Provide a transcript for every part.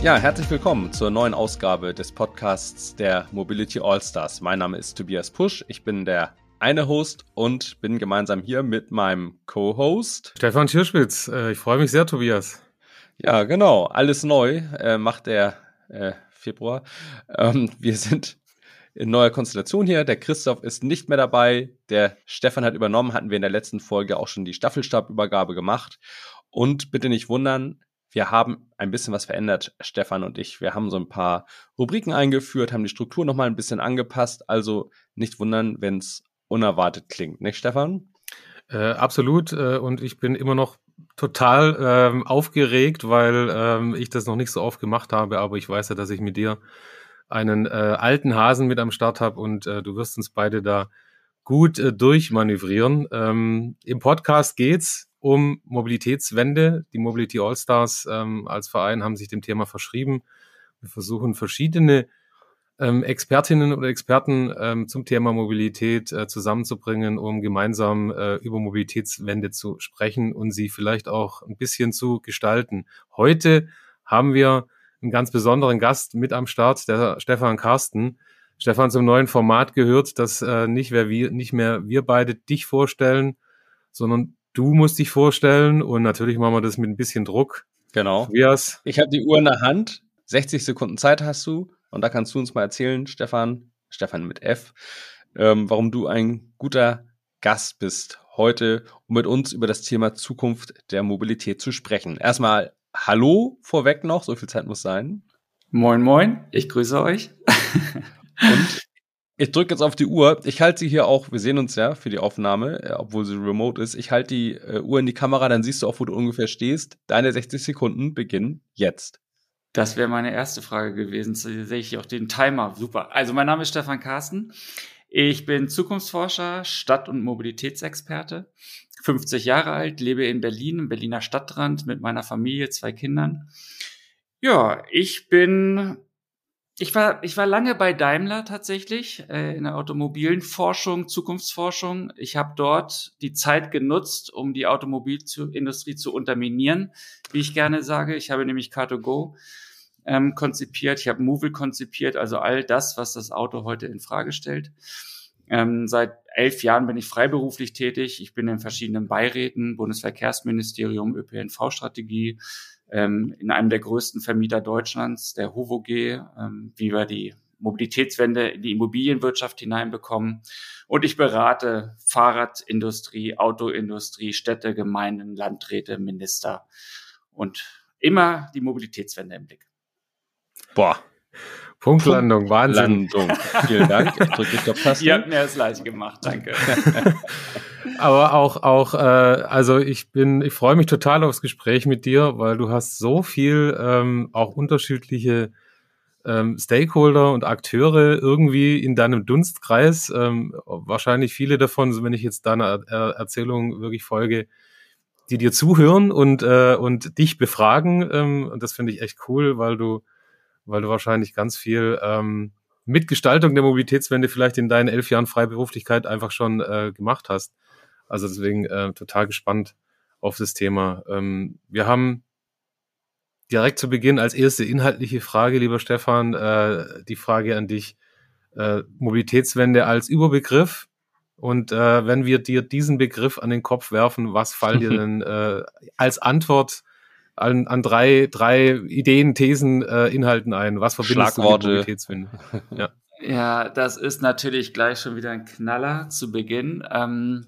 Ja, herzlich willkommen zur neuen Ausgabe des Podcasts der Mobility All-Stars. Mein Name ist Tobias Pusch. Ich bin der eine Host und bin gemeinsam hier mit meinem Co-Host Stefan Schirschwitz. Äh, ich freue mich sehr, Tobias. Ja, genau. Alles neu äh, macht der äh, Februar. Ähm, wir sind in neuer Konstellation hier. Der Christoph ist nicht mehr dabei. Der Stefan hat übernommen. Hatten wir in der letzten Folge auch schon die Staffelstabübergabe gemacht. Und bitte nicht wundern, wir haben ein bisschen was verändert, Stefan und ich. Wir haben so ein paar Rubriken eingeführt, haben die Struktur nochmal ein bisschen angepasst. Also nicht wundern, wenn es unerwartet klingt, nicht, Stefan? Äh, absolut. Äh, und ich bin immer noch total ähm, aufgeregt, weil ähm, ich das noch nicht so oft gemacht habe. Aber ich weiß ja, dass ich mit dir einen äh, alten Hasen mit am Start habe und äh, du wirst uns beide da gut äh, durchmanövrieren. Ähm, Im Podcast geht's um Mobilitätswende. Die Mobility All-Stars ähm, als Verein haben sich dem Thema verschrieben. Wir versuchen verschiedene ähm, Expertinnen oder Experten ähm, zum Thema Mobilität äh, zusammenzubringen, um gemeinsam äh, über Mobilitätswende zu sprechen und sie vielleicht auch ein bisschen zu gestalten. Heute haben wir einen ganz besonderen Gast mit am Start, der Stefan Karsten. Stefan, zum neuen Format gehört, dass äh, nicht, wer wir, nicht mehr wir beide dich vorstellen, sondern Du musst dich vorstellen und natürlich machen wir das mit ein bisschen Druck. Genau. Tobias. Ich habe die Uhr in der Hand. 60 Sekunden Zeit hast du. Und da kannst du uns mal erzählen, Stefan, Stefan mit F, ähm, warum du ein guter Gast bist heute, um mit uns über das Thema Zukunft der Mobilität zu sprechen. Erstmal Hallo vorweg noch, so viel Zeit muss sein. Moin, moin, ich grüße euch. Und ich drücke jetzt auf die Uhr. Ich halte sie hier auch, wir sehen uns ja für die Aufnahme, äh, obwohl sie remote ist. Ich halte die äh, Uhr in die Kamera, dann siehst du auch, wo du ungefähr stehst. Deine 60 Sekunden beginnen jetzt. Das wäre meine erste Frage gewesen. Sehe ich auch den Timer. Super. Also mein Name ist Stefan Carsten. Ich bin Zukunftsforscher, Stadt- und Mobilitätsexperte. 50 Jahre alt, lebe in Berlin, im Berliner Stadtrand mit meiner Familie, zwei Kindern. Ja, ich bin ich war, ich war lange bei Daimler tatsächlich äh, in der automobilen Forschung, Zukunftsforschung. Ich habe dort die Zeit genutzt, um die Automobilindustrie zu unterminieren, wie ich gerne sage. Ich habe nämlich Car2Go ähm, konzipiert, ich habe Movil konzipiert, also all das, was das Auto heute in Frage stellt. Ähm, seit elf Jahren bin ich freiberuflich tätig. Ich bin in verschiedenen Beiräten, Bundesverkehrsministerium, ÖPNV-Strategie, ähm, in einem der größten Vermieter Deutschlands, der HOVOG, ähm, wie wir die Mobilitätswende in die Immobilienwirtschaft hineinbekommen. Und ich berate Fahrradindustrie, Autoindustrie, Städte, Gemeinden, Landräte, Minister und immer die Mobilitätswende im Blick. Boah, Punktlandung, Wahnsinn. Landung. Vielen Dank. Ich drücke auf Tasten. Ihr habt mir das leicht gemacht, danke. Aber auch, auch, äh, also ich bin, ich freue mich total aufs Gespräch mit dir, weil du hast so viel ähm, auch unterschiedliche ähm, Stakeholder und Akteure irgendwie in deinem Dunstkreis. Ähm, wahrscheinlich viele davon, wenn ich jetzt deiner er Erzählung wirklich folge, die dir zuhören und, äh, und dich befragen. Ähm, und das finde ich echt cool, weil du weil du wahrscheinlich ganz viel ähm, Mitgestaltung der Mobilitätswende vielleicht in deinen elf Jahren Freiberuflichkeit einfach schon äh, gemacht hast. Also deswegen äh, total gespannt auf das Thema. Ähm, wir haben direkt zu Beginn als erste inhaltliche Frage, lieber Stefan, äh, die Frage an dich. Äh, Mobilitätswende als Überbegriff. Und äh, wenn wir dir diesen Begriff an den Kopf werfen, was fallen dir denn äh, als Antwort an, an drei, drei Ideen, Thesen, äh, Inhalten ein. Was verbindest du mit Mobilitätswende? Ja. ja, das ist natürlich gleich schon wieder ein Knaller zu Beginn. Ähm,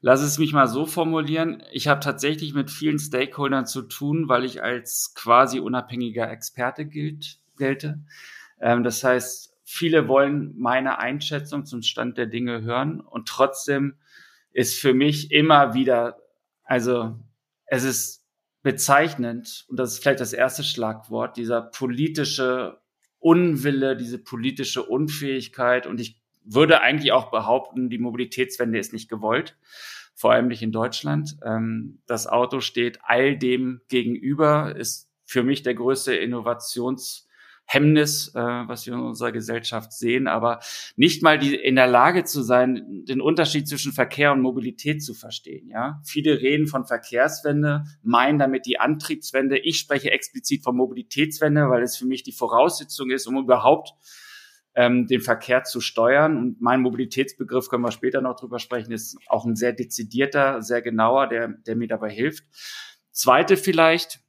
lass es mich mal so formulieren. Ich habe tatsächlich mit vielen Stakeholdern zu tun, weil ich als quasi unabhängiger Experte gilt, gelte. Ähm, das heißt, viele wollen meine Einschätzung zum Stand der Dinge hören und trotzdem ist für mich immer wieder, also es ist bezeichnend, und das ist vielleicht das erste Schlagwort, dieser politische Unwille, diese politische Unfähigkeit. Und ich würde eigentlich auch behaupten, die Mobilitätswende ist nicht gewollt, vor allem nicht in Deutschland. Ähm, das Auto steht all dem gegenüber, ist für mich der größte Innovations- Hemmnis, äh, was wir in unserer Gesellschaft sehen, aber nicht mal die, in der Lage zu sein, den Unterschied zwischen Verkehr und Mobilität zu verstehen. Ja, viele reden von Verkehrswende, meinen damit die Antriebswende. Ich spreche explizit von Mobilitätswende, weil es für mich die Voraussetzung ist, um überhaupt ähm, den Verkehr zu steuern. Und mein Mobilitätsbegriff, können wir später noch drüber sprechen, ist auch ein sehr dezidierter, sehr genauer, der, der mir dabei hilft. Zweite vielleicht,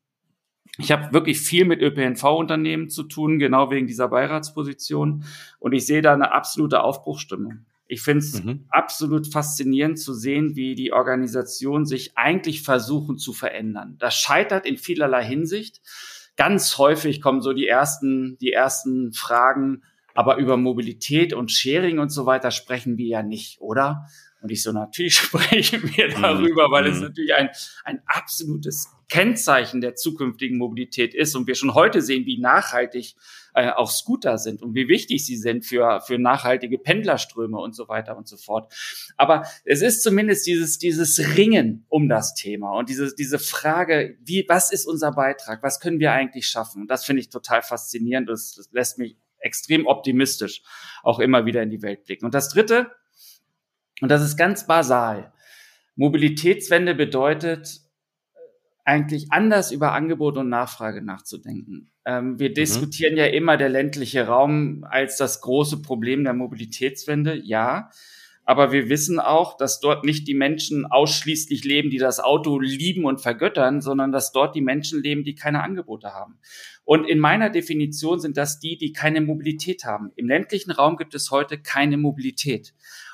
ich habe wirklich viel mit ÖPNV-Unternehmen zu tun, genau wegen dieser Beiratsposition. Und ich sehe da eine absolute Aufbruchstimmung. Ich finde es mhm. absolut faszinierend zu sehen, wie die Organisationen sich eigentlich versuchen zu verändern. Das scheitert in vielerlei Hinsicht. Ganz häufig kommen so die ersten, die ersten Fragen, aber über Mobilität und Sharing und so weiter sprechen wir ja nicht, oder? Und ich so, natürlich sprechen wir mhm. darüber, weil es mhm. natürlich ein, ein absolutes Kennzeichen der zukünftigen Mobilität ist und wir schon heute sehen, wie nachhaltig äh, auch Scooter sind und wie wichtig sie sind für, für nachhaltige Pendlerströme und so weiter und so fort. Aber es ist zumindest dieses, dieses Ringen um das Thema und diese, diese Frage, wie, was ist unser Beitrag? Was können wir eigentlich schaffen? Und das finde ich total faszinierend. Das, das lässt mich extrem optimistisch auch immer wieder in die Welt blicken. Und das dritte, und das ist ganz basal. Mobilitätswende bedeutet, eigentlich anders über Angebot und Nachfrage nachzudenken. Ähm, wir mhm. diskutieren ja immer der ländliche Raum als das große Problem der Mobilitätswende, ja. Aber wir wissen auch, dass dort nicht die Menschen ausschließlich leben, die das Auto lieben und vergöttern, sondern dass dort die Menschen leben, die keine Angebote haben. Und in meiner Definition sind das die, die keine Mobilität haben. Im ländlichen Raum gibt es heute keine Mobilität.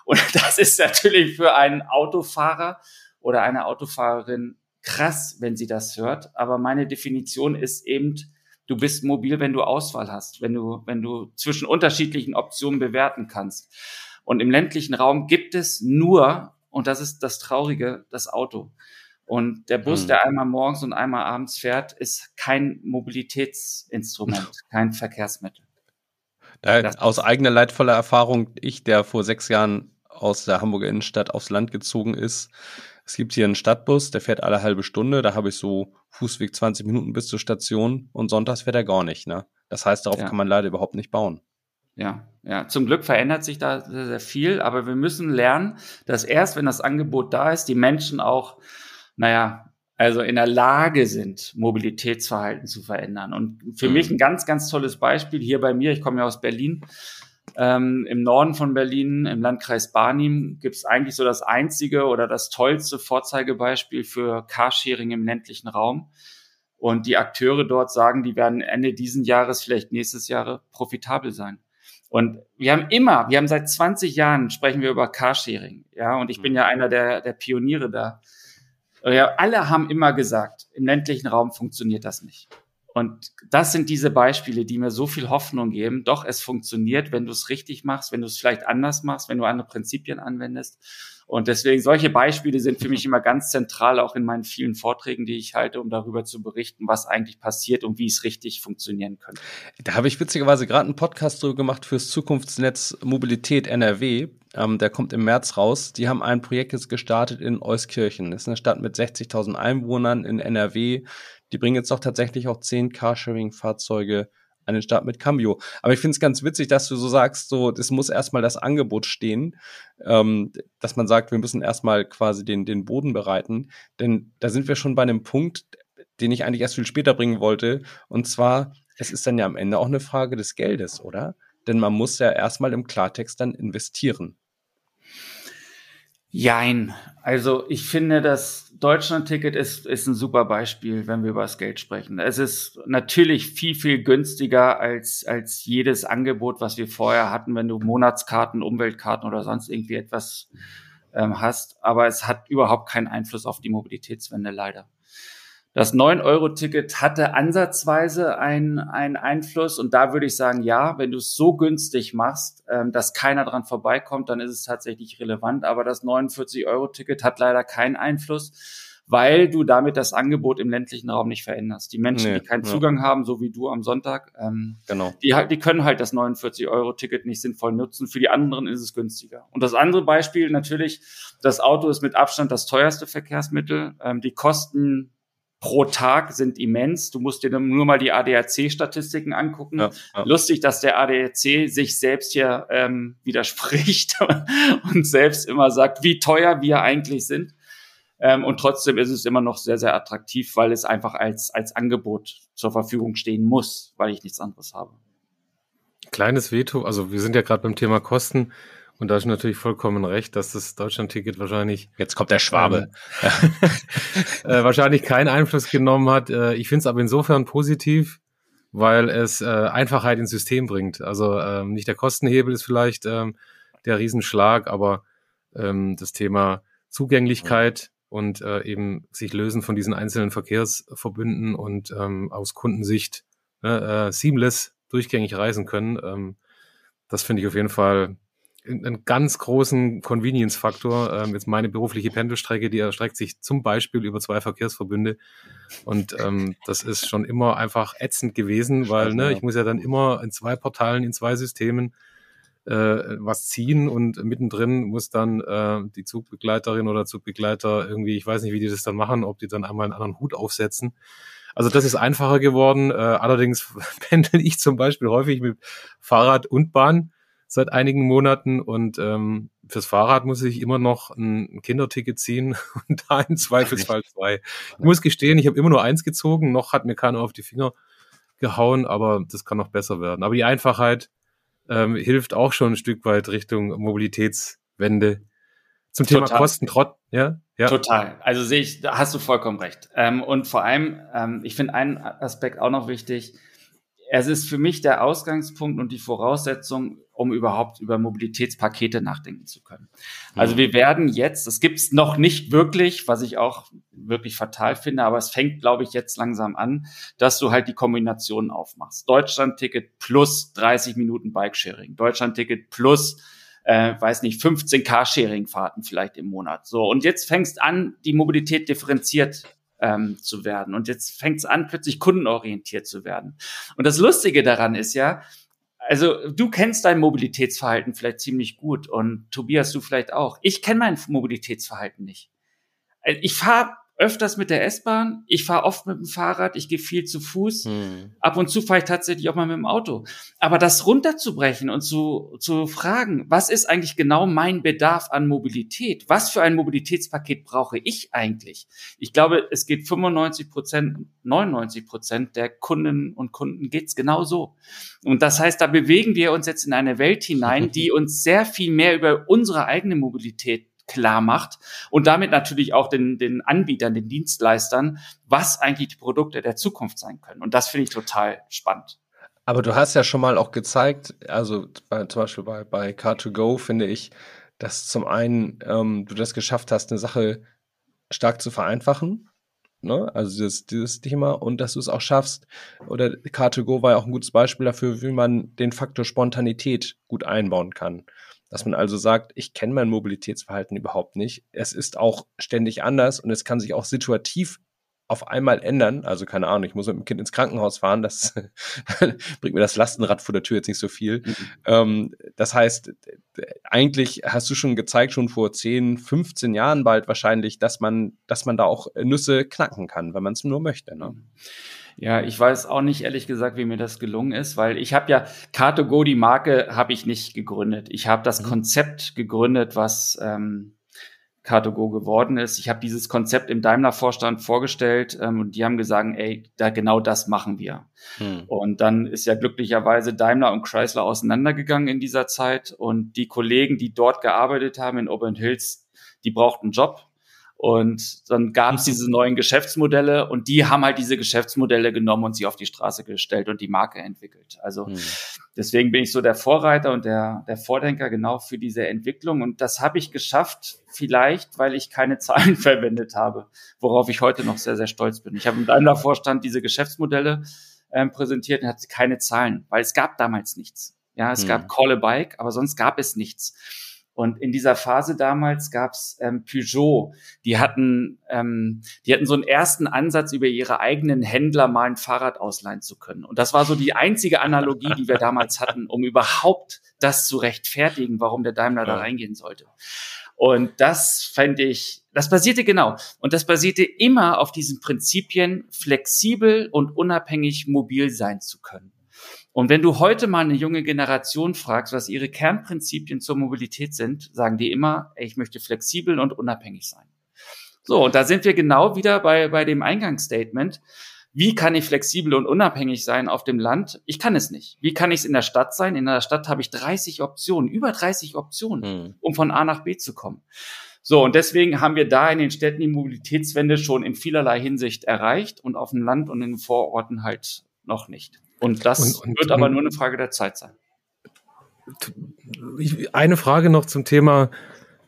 Und das ist natürlich für einen Autofahrer oder eine Autofahrerin krass, wenn sie das hört. Aber meine Definition ist eben, du bist mobil, wenn du Auswahl hast, wenn du, wenn du zwischen unterschiedlichen Optionen bewerten kannst. Und im ländlichen Raum gibt es nur, und das ist das Traurige, das Auto. Und der Bus, hm. der einmal morgens und einmal abends fährt, ist kein Mobilitätsinstrument, kein Verkehrsmittel. Da, aus eigener leidvoller Erfahrung, ich, der vor sechs Jahren aus der Hamburger Innenstadt aufs Land gezogen ist, es gibt hier einen Stadtbus, der fährt alle halbe Stunde. Da habe ich so Fußweg 20 Minuten bis zur Station und sonntags fährt er gar nicht. Ne? Das heißt, darauf ja. kann man leider überhaupt nicht bauen. Ja, ja. Zum Glück verändert sich da sehr, sehr viel, aber wir müssen lernen, dass erst, wenn das Angebot da ist, die Menschen auch, naja, also in der Lage sind, Mobilitätsverhalten zu verändern. Und für mhm. mich ein ganz, ganz tolles Beispiel hier bei mir, ich komme ja aus Berlin, ähm, Im Norden von Berlin, im Landkreis Barnim, gibt es eigentlich so das einzige oder das tollste Vorzeigebeispiel für Carsharing im ländlichen Raum. Und die Akteure dort sagen, die werden Ende diesen Jahres, vielleicht nächstes Jahre profitabel sein. Und wir haben immer, wir haben seit 20 Jahren sprechen wir über Carsharing. Ja, und ich bin ja einer der, der Pioniere da. Ja, alle haben immer gesagt, im ländlichen Raum funktioniert das nicht. Und das sind diese Beispiele, die mir so viel Hoffnung geben. Doch, es funktioniert, wenn du es richtig machst, wenn du es vielleicht anders machst, wenn du andere Prinzipien anwendest. Und deswegen, solche Beispiele sind für mich immer ganz zentral, auch in meinen vielen Vorträgen, die ich halte, um darüber zu berichten, was eigentlich passiert und wie es richtig funktionieren könnte. Da habe ich witzigerweise gerade einen Podcast drüber gemacht fürs Zukunftsnetz Mobilität NRW. Ähm, der kommt im März raus. Die haben ein Projekt jetzt gestartet in Euskirchen. Das ist eine Stadt mit 60.000 Einwohnern in NRW die bringen jetzt doch tatsächlich auch zehn Carsharing-Fahrzeuge an den Start mit Cambio. Aber ich finde es ganz witzig, dass du so sagst, so, es muss erstmal das Angebot stehen, ähm, dass man sagt, wir müssen erstmal quasi den, den Boden bereiten. Denn da sind wir schon bei einem Punkt, den ich eigentlich erst viel später bringen wollte. Und zwar, es ist dann ja am Ende auch eine Frage des Geldes, oder? Denn man muss ja erstmal im Klartext dann investieren. Jein. Also ich finde, das Deutschland-Ticket ist, ist ein super Beispiel, wenn wir über das Geld sprechen. Es ist natürlich viel, viel günstiger als, als jedes Angebot, was wir vorher hatten, wenn du Monatskarten, Umweltkarten oder sonst irgendwie etwas ähm, hast. Aber es hat überhaupt keinen Einfluss auf die Mobilitätswende leider. Das 9-Euro-Ticket hatte ansatzweise einen, einen Einfluss und da würde ich sagen, ja, wenn du es so günstig machst, ähm, dass keiner dran vorbeikommt, dann ist es tatsächlich relevant. Aber das 49-Euro-Ticket hat leider keinen Einfluss, weil du damit das Angebot im ländlichen Raum nicht veränderst. Die Menschen, nee, die keinen ja. Zugang haben, so wie du am Sonntag, ähm, genau. die, die können halt das 49-Euro-Ticket nicht sinnvoll nutzen. Für die anderen ist es günstiger. Und das andere Beispiel natürlich, das Auto ist mit Abstand das teuerste Verkehrsmittel. Ähm, die Kosten pro Tag sind immens. Du musst dir nur mal die ADAC-Statistiken angucken. Ja, ja. Lustig, dass der ADAC sich selbst hier ähm, widerspricht und selbst immer sagt, wie teuer wir eigentlich sind. Ähm, und trotzdem ist es immer noch sehr, sehr attraktiv, weil es einfach als, als Angebot zur Verfügung stehen muss, weil ich nichts anderes habe. Kleines Veto, also wir sind ja gerade beim Thema Kosten. Und da ist natürlich vollkommen recht, dass das Deutschland-Ticket wahrscheinlich. Jetzt kommt der Schwabe. Ähm, äh, wahrscheinlich keinen Einfluss genommen hat. Äh, ich finde es aber insofern positiv, weil es äh, Einfachheit ins System bringt. Also ähm, nicht der Kostenhebel ist vielleicht ähm, der Riesenschlag, aber ähm, das Thema Zugänglichkeit und äh, eben sich lösen von diesen einzelnen Verkehrsverbünden und ähm, aus Kundensicht ne, äh, seamless durchgängig reisen können. Ähm, das finde ich auf jeden Fall einen ganz großen Convenience-Faktor. Ähm, jetzt meine berufliche Pendelstrecke, die erstreckt sich zum Beispiel über zwei Verkehrsverbünde. Und ähm, das ist schon immer einfach ätzend gewesen, weil ne, ich muss ja dann immer in zwei Portalen, in zwei Systemen äh, was ziehen und mittendrin muss dann äh, die Zugbegleiterin oder Zugbegleiter irgendwie, ich weiß nicht, wie die das dann machen, ob die dann einmal einen anderen Hut aufsetzen. Also das ist einfacher geworden. Äh, allerdings pendel ich zum Beispiel häufig mit Fahrrad und Bahn seit einigen Monaten und ähm, fürs Fahrrad muss ich immer noch ein Kinderticket ziehen und da im Zweifelsfall zwei. Ich muss gestehen, ich habe immer nur eins gezogen, noch hat mir keiner auf die Finger gehauen, aber das kann noch besser werden. Aber die Einfachheit ähm, hilft auch schon ein Stück weit Richtung Mobilitätswende. Zum Thema Total. Kosten, trotz, ja, ja. Total. Also sehe ich, da hast du vollkommen recht. Ähm, und vor allem, ähm, ich finde einen Aspekt auch noch wichtig es ist für mich der Ausgangspunkt und die Voraussetzung, um überhaupt über Mobilitätspakete nachdenken zu können. Also wir werden jetzt, das gibt's noch nicht wirklich, was ich auch wirklich fatal finde, aber es fängt, glaube ich, jetzt langsam an, dass du halt die Kombinationen aufmachst. Deutschland-Ticket plus 30 Minuten Bikesharing, Deutschland-Ticket plus äh, weiß nicht, 15 Carsharing-Fahrten vielleicht im Monat. So, und jetzt fängst an, die Mobilität differenziert ähm, zu werden. Und jetzt fängt es an, plötzlich kundenorientiert zu werden. Und das Lustige daran ist ja, also du kennst dein Mobilitätsverhalten vielleicht ziemlich gut und Tobias, du vielleicht auch. Ich kenne mein Mobilitätsverhalten nicht. Äh, ich fahre öfters mit der S-Bahn, ich fahre oft mit dem Fahrrad, ich gehe viel zu Fuß. Hm. Ab und zu fahre ich tatsächlich auch mal mit dem Auto. Aber das runterzubrechen und zu, zu fragen, was ist eigentlich genau mein Bedarf an Mobilität? Was für ein Mobilitätspaket brauche ich eigentlich? Ich glaube, es geht 95 Prozent, 99 Prozent der Kundinnen und Kunden geht's genau so. Und das heißt, da bewegen wir uns jetzt in eine Welt hinein, die uns sehr viel mehr über unsere eigene Mobilität klar macht und damit natürlich auch den, den Anbietern, den Dienstleistern, was eigentlich die Produkte der Zukunft sein können. Und das finde ich total spannend. Aber du hast ja schon mal auch gezeigt, also bei, zum Beispiel bei, bei Car2Go finde ich, dass zum einen ähm, du das geschafft hast, eine Sache stark zu vereinfachen. Ne? Also dieses, dieses Thema und dass du es auch schaffst, oder Car2Go war ja auch ein gutes Beispiel dafür, wie man den Faktor Spontanität gut einbauen kann. Dass man also sagt, ich kenne mein Mobilitätsverhalten überhaupt nicht. Es ist auch ständig anders und es kann sich auch situativ auf einmal ändern. Also keine Ahnung, ich muss mit dem Kind ins Krankenhaus fahren, das bringt mir das Lastenrad vor der Tür jetzt nicht so viel. Mhm. Ähm, das heißt, eigentlich hast du schon gezeigt, schon vor 10, 15 Jahren bald wahrscheinlich, dass man, dass man da auch Nüsse knacken kann, wenn man es nur möchte. Ne? Mhm. Ja, ich weiß auch nicht ehrlich gesagt, wie mir das gelungen ist, weil ich habe ja Car2Go, die Marke, habe ich nicht gegründet. Ich habe das mhm. Konzept gegründet, was ähm, Car2Go geworden ist. Ich habe dieses Konzept im Daimler-Vorstand vorgestellt ähm, und die haben gesagt, ey, da genau das machen wir. Mhm. Und dann ist ja glücklicherweise Daimler und Chrysler auseinandergegangen in dieser Zeit und die Kollegen, die dort gearbeitet haben in Auburn Hills, die brauchten einen Job und dann gab es diese neuen Geschäftsmodelle und die haben halt diese Geschäftsmodelle genommen und sie auf die Straße gestellt und die Marke entwickelt. Also hm. deswegen bin ich so der Vorreiter und der, der Vordenker genau für diese Entwicklung. Und das habe ich geschafft, vielleicht, weil ich keine Zahlen verwendet habe, worauf ich heute noch sehr, sehr stolz bin. Ich habe im Daimler-Vorstand diese Geschäftsmodelle ähm, präsentiert und hatte keine Zahlen, weil es gab damals nichts. Ja, es hm. gab Call a Bike, aber sonst gab es nichts. Und in dieser Phase damals gab's ähm, Peugeot, die hatten, ähm, die hatten so einen ersten Ansatz, über ihre eigenen Händler mal ein Fahrrad ausleihen zu können. Und das war so die einzige Analogie, die wir damals hatten, um überhaupt das zu rechtfertigen, warum der Daimler da reingehen sollte. Und das fände ich, das basierte genau. Und das basierte immer auf diesen Prinzipien, flexibel und unabhängig mobil sein zu können. Und wenn du heute mal eine junge Generation fragst, was ihre Kernprinzipien zur Mobilität sind, sagen die immer, ich möchte flexibel und unabhängig sein. So, und da sind wir genau wieder bei, bei dem Eingangsstatement. Wie kann ich flexibel und unabhängig sein auf dem Land? Ich kann es nicht. Wie kann ich es in der Stadt sein? In der Stadt habe ich 30 Optionen, über 30 Optionen, mhm. um von A nach B zu kommen. So, und deswegen haben wir da in den Städten die Mobilitätswende schon in vielerlei Hinsicht erreicht und auf dem Land und in den Vororten halt noch nicht. Und das und, und, wird aber nur eine Frage der Zeit sein. Eine Frage noch zum Thema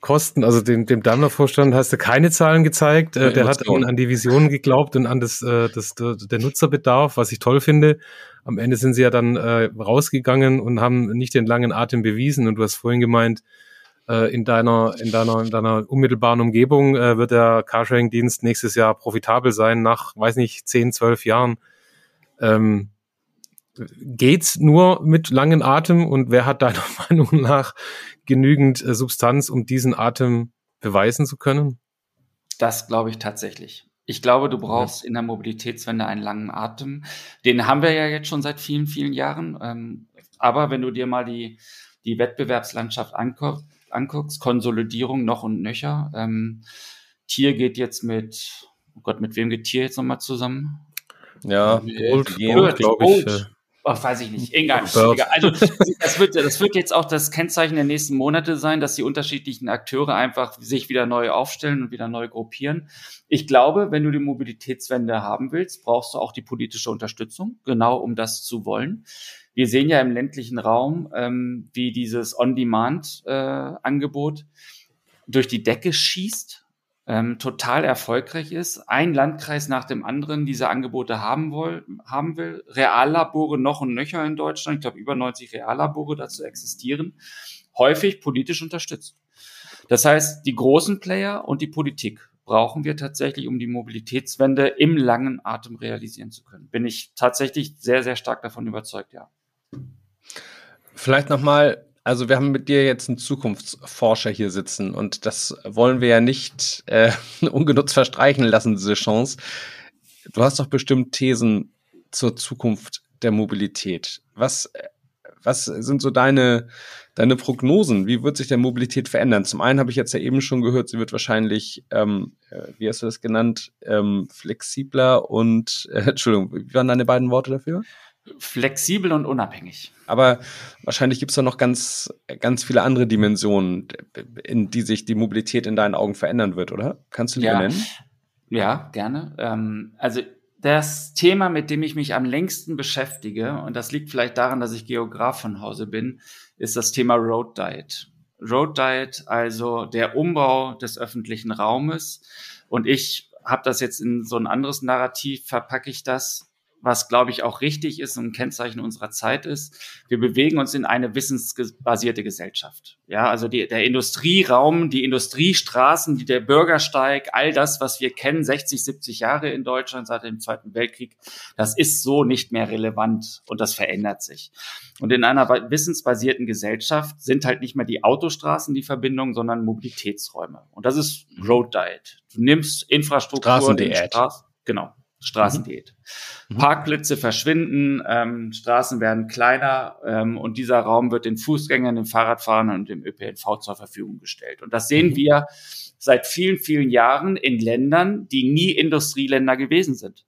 Kosten. Also dem, dem Daimler-Vorstand hast du keine Zahlen gezeigt. Äh, der hat an, an die Visionen geglaubt und an das, äh, das, der Nutzerbedarf, was ich toll finde. Am Ende sind sie ja dann äh, rausgegangen und haben nicht den langen Atem bewiesen. Und du hast vorhin gemeint, in deiner, in deiner, in deiner unmittelbaren Umgebung äh, wird der Carsharing-Dienst nächstes Jahr profitabel sein, nach, weiß nicht, zehn, zwölf Jahren. Ähm, geht's nur mit langen Atem und wer hat deiner Meinung nach genügend äh, Substanz, um diesen Atem beweisen zu können? Das glaube ich tatsächlich. Ich glaube, du brauchst ja. in der Mobilitätswende einen langen Atem. Den haben wir ja jetzt schon seit vielen, vielen Jahren. Ähm, aber wenn du dir mal die, die Wettbewerbslandschaft anguckst, anguckst, Konsolidierung noch und nöcher. Ähm, Tier geht jetzt mit, oh Gott, mit wem geht Tier jetzt nochmal zusammen? Ja, Gold, Gold glaube ich. Gold. Oh, weiß ich nicht. Egal. egal. Also das wird, das wird jetzt auch das Kennzeichen der nächsten Monate sein, dass die unterschiedlichen Akteure einfach sich wieder neu aufstellen und wieder neu gruppieren. Ich glaube, wenn du die Mobilitätswende haben willst, brauchst du auch die politische Unterstützung, genau um das zu wollen. Wir sehen ja im ländlichen Raum, ähm, wie dieses On-Demand-Angebot äh, durch die Decke schießt ähm, total erfolgreich ist, ein Landkreis nach dem anderen diese Angebote haben, will, haben will. Reallabore noch und nöcher in Deutschland, ich glaube über 90 Reallabore dazu existieren, häufig politisch unterstützt. Das heißt, die großen Player und die Politik brauchen wir tatsächlich, um die Mobilitätswende im langen Atem realisieren zu können. Bin ich tatsächlich sehr, sehr stark davon überzeugt, ja. Vielleicht nochmal also wir haben mit dir jetzt einen Zukunftsforscher hier sitzen und das wollen wir ja nicht äh, ungenutzt verstreichen lassen, diese Chance. Du hast doch bestimmt Thesen zur Zukunft der Mobilität. Was, was sind so deine, deine Prognosen? Wie wird sich der Mobilität verändern? Zum einen habe ich jetzt ja eben schon gehört, sie wird wahrscheinlich, ähm, äh, wie hast du das genannt, ähm, flexibler und, äh, Entschuldigung, wie waren deine beiden Worte dafür? Flexibel und unabhängig. Aber wahrscheinlich gibt es da noch ganz, ganz viele andere Dimensionen, in die sich die Mobilität in deinen Augen verändern wird, oder? Kannst du die ja. nennen? Ja, gerne. Ähm, also das Thema, mit dem ich mich am längsten beschäftige, und das liegt vielleicht daran, dass ich Geograf von Hause bin, ist das Thema Road Diet. Road Diet, also der Umbau des öffentlichen Raumes. Und ich habe das jetzt in so ein anderes Narrativ, verpacke ich das was, glaube ich, auch richtig ist und ein Kennzeichen unserer Zeit ist. Wir bewegen uns in eine wissensbasierte Gesellschaft. Ja, also die, der Industrieraum, die Industriestraßen, die, der Bürgersteig, all das, was wir kennen, 60, 70 Jahre in Deutschland seit dem Zweiten Weltkrieg, das ist so nicht mehr relevant und das verändert sich. Und in einer wissensbasierten Gesellschaft sind halt nicht mehr die Autostraßen die Verbindung, sondern Mobilitätsräume. Und das ist Road Diet. Du nimmst Infrastruktur, Straßendiät. Genau. Straßendiät. Mhm. Parkplätze verschwinden, ähm, Straßen werden kleiner ähm, und dieser Raum wird den Fußgängern, den Fahrradfahrern und dem ÖPNV zur Verfügung gestellt. Und das sehen mhm. wir seit vielen, vielen Jahren in Ländern, die nie Industrieländer gewesen sind.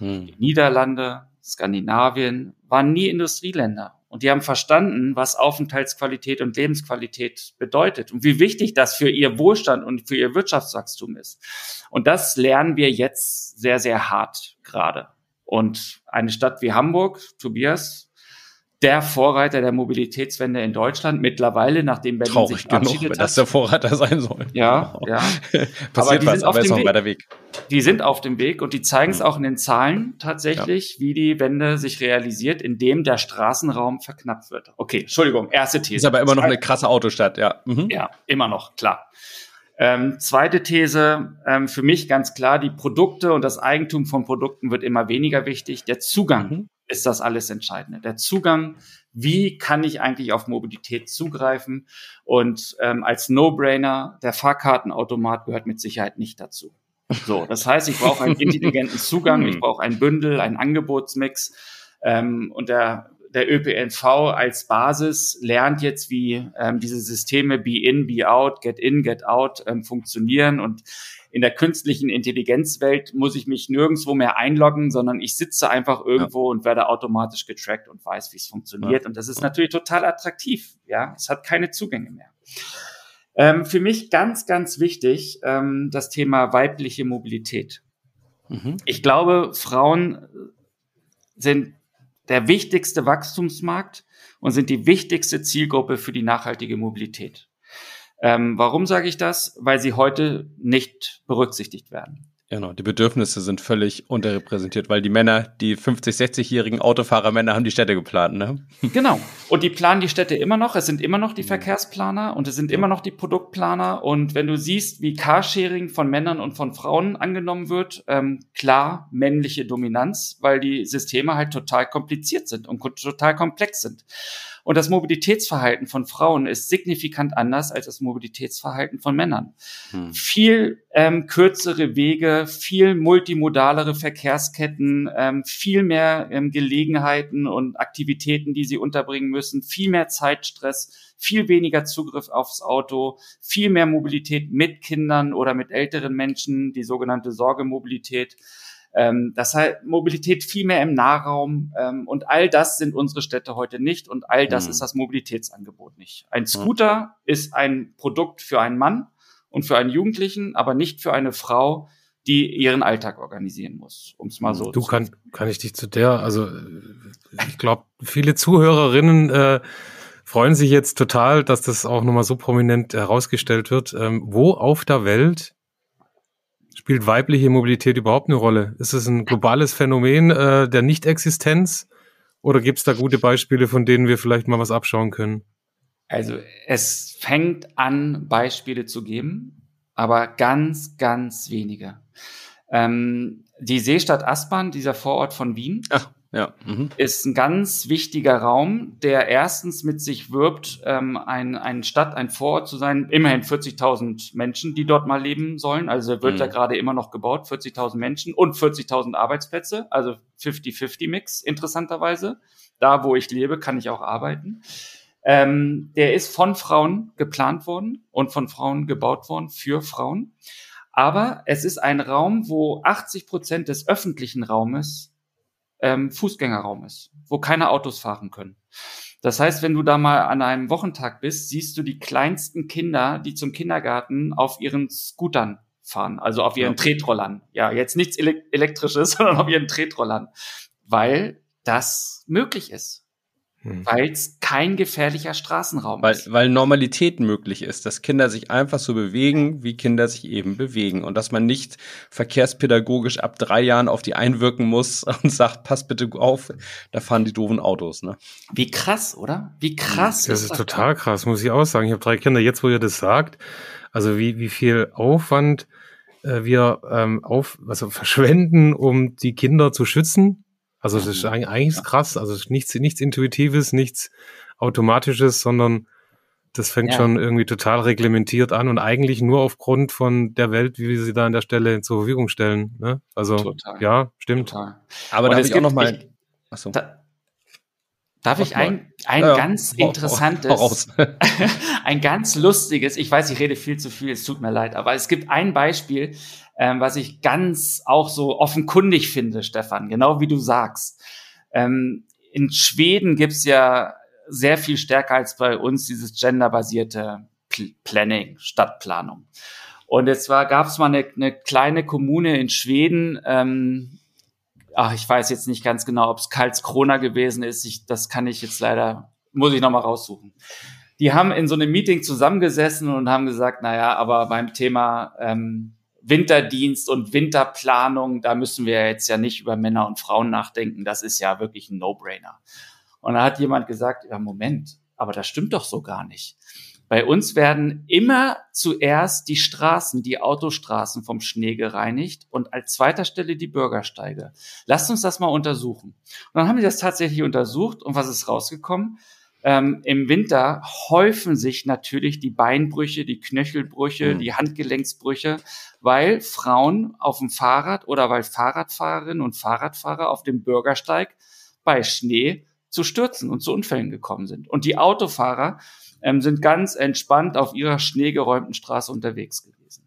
Mhm. Die Niederlande, Skandinavien waren nie Industrieländer. Und die haben verstanden, was Aufenthaltsqualität und Lebensqualität bedeutet und wie wichtig das für ihr Wohlstand und für ihr Wirtschaftswachstum ist. Und das lernen wir jetzt sehr, sehr hart gerade. Und eine Stadt wie Hamburg, Tobias, der Vorreiter der Mobilitätswende in Deutschland. Mittlerweile, nachdem Berlin Traurig sich genug, wenn hat. das der Vorreiter sein soll. Ja, ja. Passiert die was, sind auf aber ist dem noch weiter Weg. Die sind auf dem Weg und die zeigen es Mhm. auch in den Zahlen tatsächlich, wie die Wende sich realisiert, indem der Straßenraum verknappt wird. Okay, Entschuldigung, erste These. Ist aber immer noch eine krasse Autostadt, ja. Mhm. Ja, immer noch, klar. Ähm, zweite These, ähm, für mich ganz klar, die Produkte und das Eigentum von Produkten wird immer weniger wichtig. Der Zugang Mhm. Ist das alles Entscheidende. Der Zugang, wie kann ich eigentlich auf Mobilität zugreifen? Und ähm, als No-Brainer, der Fahrkartenautomat gehört mit Sicherheit nicht dazu. So, das heißt, ich brauche einen intelligenten Zugang, ich brauche ein Bündel, einen Angebotsmix. Ähm, und der, der ÖPNV als Basis lernt jetzt, wie ähm, diese Systeme Be In, Be Out, Get In, Get Out ähm, funktionieren. Und in der künstlichen Intelligenzwelt muss ich mich nirgendwo mehr einloggen, sondern ich sitze einfach irgendwo und werde automatisch getrackt und weiß, wie es funktioniert. Ja. Und das ist natürlich total attraktiv. Ja, es hat keine Zugänge mehr. Ähm, für mich ganz, ganz wichtig ähm, das Thema weibliche Mobilität. Mhm. Ich glaube, Frauen sind der wichtigste Wachstumsmarkt und sind die wichtigste Zielgruppe für die nachhaltige Mobilität. Ähm, warum sage ich das? Weil sie heute nicht berücksichtigt werden. Genau, die Bedürfnisse sind völlig unterrepräsentiert, weil die Männer, die 50, 60-jährigen Autofahrermänner haben die Städte geplant, ne? Genau. Und die planen die Städte immer noch. Es sind immer noch die Verkehrsplaner und es sind immer noch die Produktplaner. Und wenn du siehst, wie Carsharing von Männern und von Frauen angenommen wird, ähm, klar männliche Dominanz, weil die Systeme halt total kompliziert sind und total komplex sind. Und das Mobilitätsverhalten von Frauen ist signifikant anders als das Mobilitätsverhalten von Männern. Hm. Viel ähm, kürzere Wege, viel multimodalere Verkehrsketten, ähm, viel mehr ähm, Gelegenheiten und Aktivitäten, die sie unterbringen müssen, viel mehr Zeitstress, viel weniger Zugriff aufs Auto, viel mehr Mobilität mit Kindern oder mit älteren Menschen, die sogenannte Sorgemobilität. Ähm, das heißt, Mobilität viel mehr im Nahraum ähm, und all das sind unsere Städte heute nicht und all das Hm. ist das Mobilitätsangebot nicht. Ein Scooter ist ein Produkt für einen Mann und für einen Jugendlichen, aber nicht für eine Frau, die ihren Alltag organisieren muss, um es mal so Du zu kann, kann ich dich zu der, also äh, ich glaube, viele Zuhörerinnen äh, freuen sich jetzt total, dass das auch nochmal so prominent herausgestellt wird. Ähm, wo auf der Welt spielt weibliche Mobilität überhaupt eine Rolle? Ist es ein globales Phänomen äh, der Nichtexistenz oder gibt es da gute Beispiele, von denen wir vielleicht mal was abschauen können? Also es fängt an, Beispiele zu geben, aber ganz, ganz wenige. Ähm, die Seestadt Aspern, dieser Vorort von Wien, Ach, ja. Mhm. ist ein ganz wichtiger Raum, der erstens mit sich wirbt, ähm, ein, ein Stadt, ein Vorort zu sein. Immerhin 40.000 Menschen, die dort mal leben sollen. Also wird Mhm. da gerade immer noch gebaut, 40.000 Menschen und 40.000 Arbeitsplätze. Also 50-50-Mix, interessanterweise. Da, wo ich lebe, kann ich auch arbeiten. Ähm, der ist von Frauen geplant worden und von Frauen gebaut worden für Frauen. Aber es ist ein Raum, wo 80 Prozent des öffentlichen Raumes ähm, Fußgängerraum ist, wo keine Autos fahren können. Das heißt, wenn du da mal an einem Wochentag bist, siehst du die kleinsten Kinder, die zum Kindergarten auf ihren Scootern fahren, also auf ihren Ja. Tretrollern. Ja, jetzt nichts Ele Elektrisches, sondern auf ihren Tretrollern, weil das möglich ist, Hm. weil es kein gefährlicher Straßenraum Weil, ist. weil Normalität möglich ist, dass Kinder sich einfach so bewegen, wie Kinder sich eben bewegen. Und dass man nicht verkehrspädagogisch ab drei Jahren auf die einwirken muss und sagt, pass bitte auf, da fahren die doofen Autos. Ne? Wie krass, oder? Wie krass Das ist das total krass, muss ich auch sagen. Ich habe drei Kinder. Jetzt, wo ihr das sagt, also wie, wie viel Aufwand äh, wir ähm, auf, also verschwenden, um die Kinder zu schützen. Also das ist eigentlich, ist krass. Also es ist nichts, nichts Intuitives, nichts Automatisches, sondern das fängt Ja. schon irgendwie total reglementiert an und eigentlich nur aufgrund von der Welt, wie wir sie da an der Stelle zur Verfügung stellen. Ne? Also Total. ja, stimmt. Total. Aber Und da habe es ich auch noch gibt- mal. ich- Achso. Da, darf ich ein, ein Ja, ja. ganz interessantes, ein ganz lustiges, ich weiß, ich rede viel zu viel, es tut mir leid, aber es gibt ein Beispiel, ähm, was ich ganz auch so offenkundig finde, Stefan, genau wie du sagst. Ähm, in Schweden gibt's ja sehr viel stärker als bei uns dieses genderbasierte Pl Planning, Stadtplanung. Und jetzt war, gab es mal eine, eine kleine Kommune in Schweden, ähm, ach, ich weiß jetzt nicht ganz genau, ob es Karlskrona gewesen ist. Ich, das kann ich jetzt leider, muss ich nochmal raussuchen. Die haben in so einem Meeting zusammengesessen und haben gesagt, naja, aber beim Thema ähm, Winterdienst und Winterplanung, da müssen wir jetzt ja nicht über Männer und Frauen nachdenken. Das ist ja wirklich ein No-Brainer. Und da hat jemand gesagt, ja, Moment, aber das stimmt doch so gar nicht. Bei uns werden immer zuerst die Straßen, die Autostraßen vom Schnee gereinigt und als zweiter Stelle die Bürgersteige. Lasst uns das mal untersuchen. Und dann haben die das tatsächlich untersucht und was ist rausgekommen? Ähm, Im Winter häufen sich natürlich die Beinbrüche, die Knöchelbrüche, mhm. die Handgelenksbrüche, weil Frauen auf dem Fahrrad oder weil Fahrradfahrerinnen und Fahrradfahrer auf dem Bürgersteig bei Schnee zu Stürzen und zu Unfällen gekommen sind. Und die Autofahrer ähm, sind ganz entspannt auf ihrer schneegeräumten Straße unterwegs gewesen.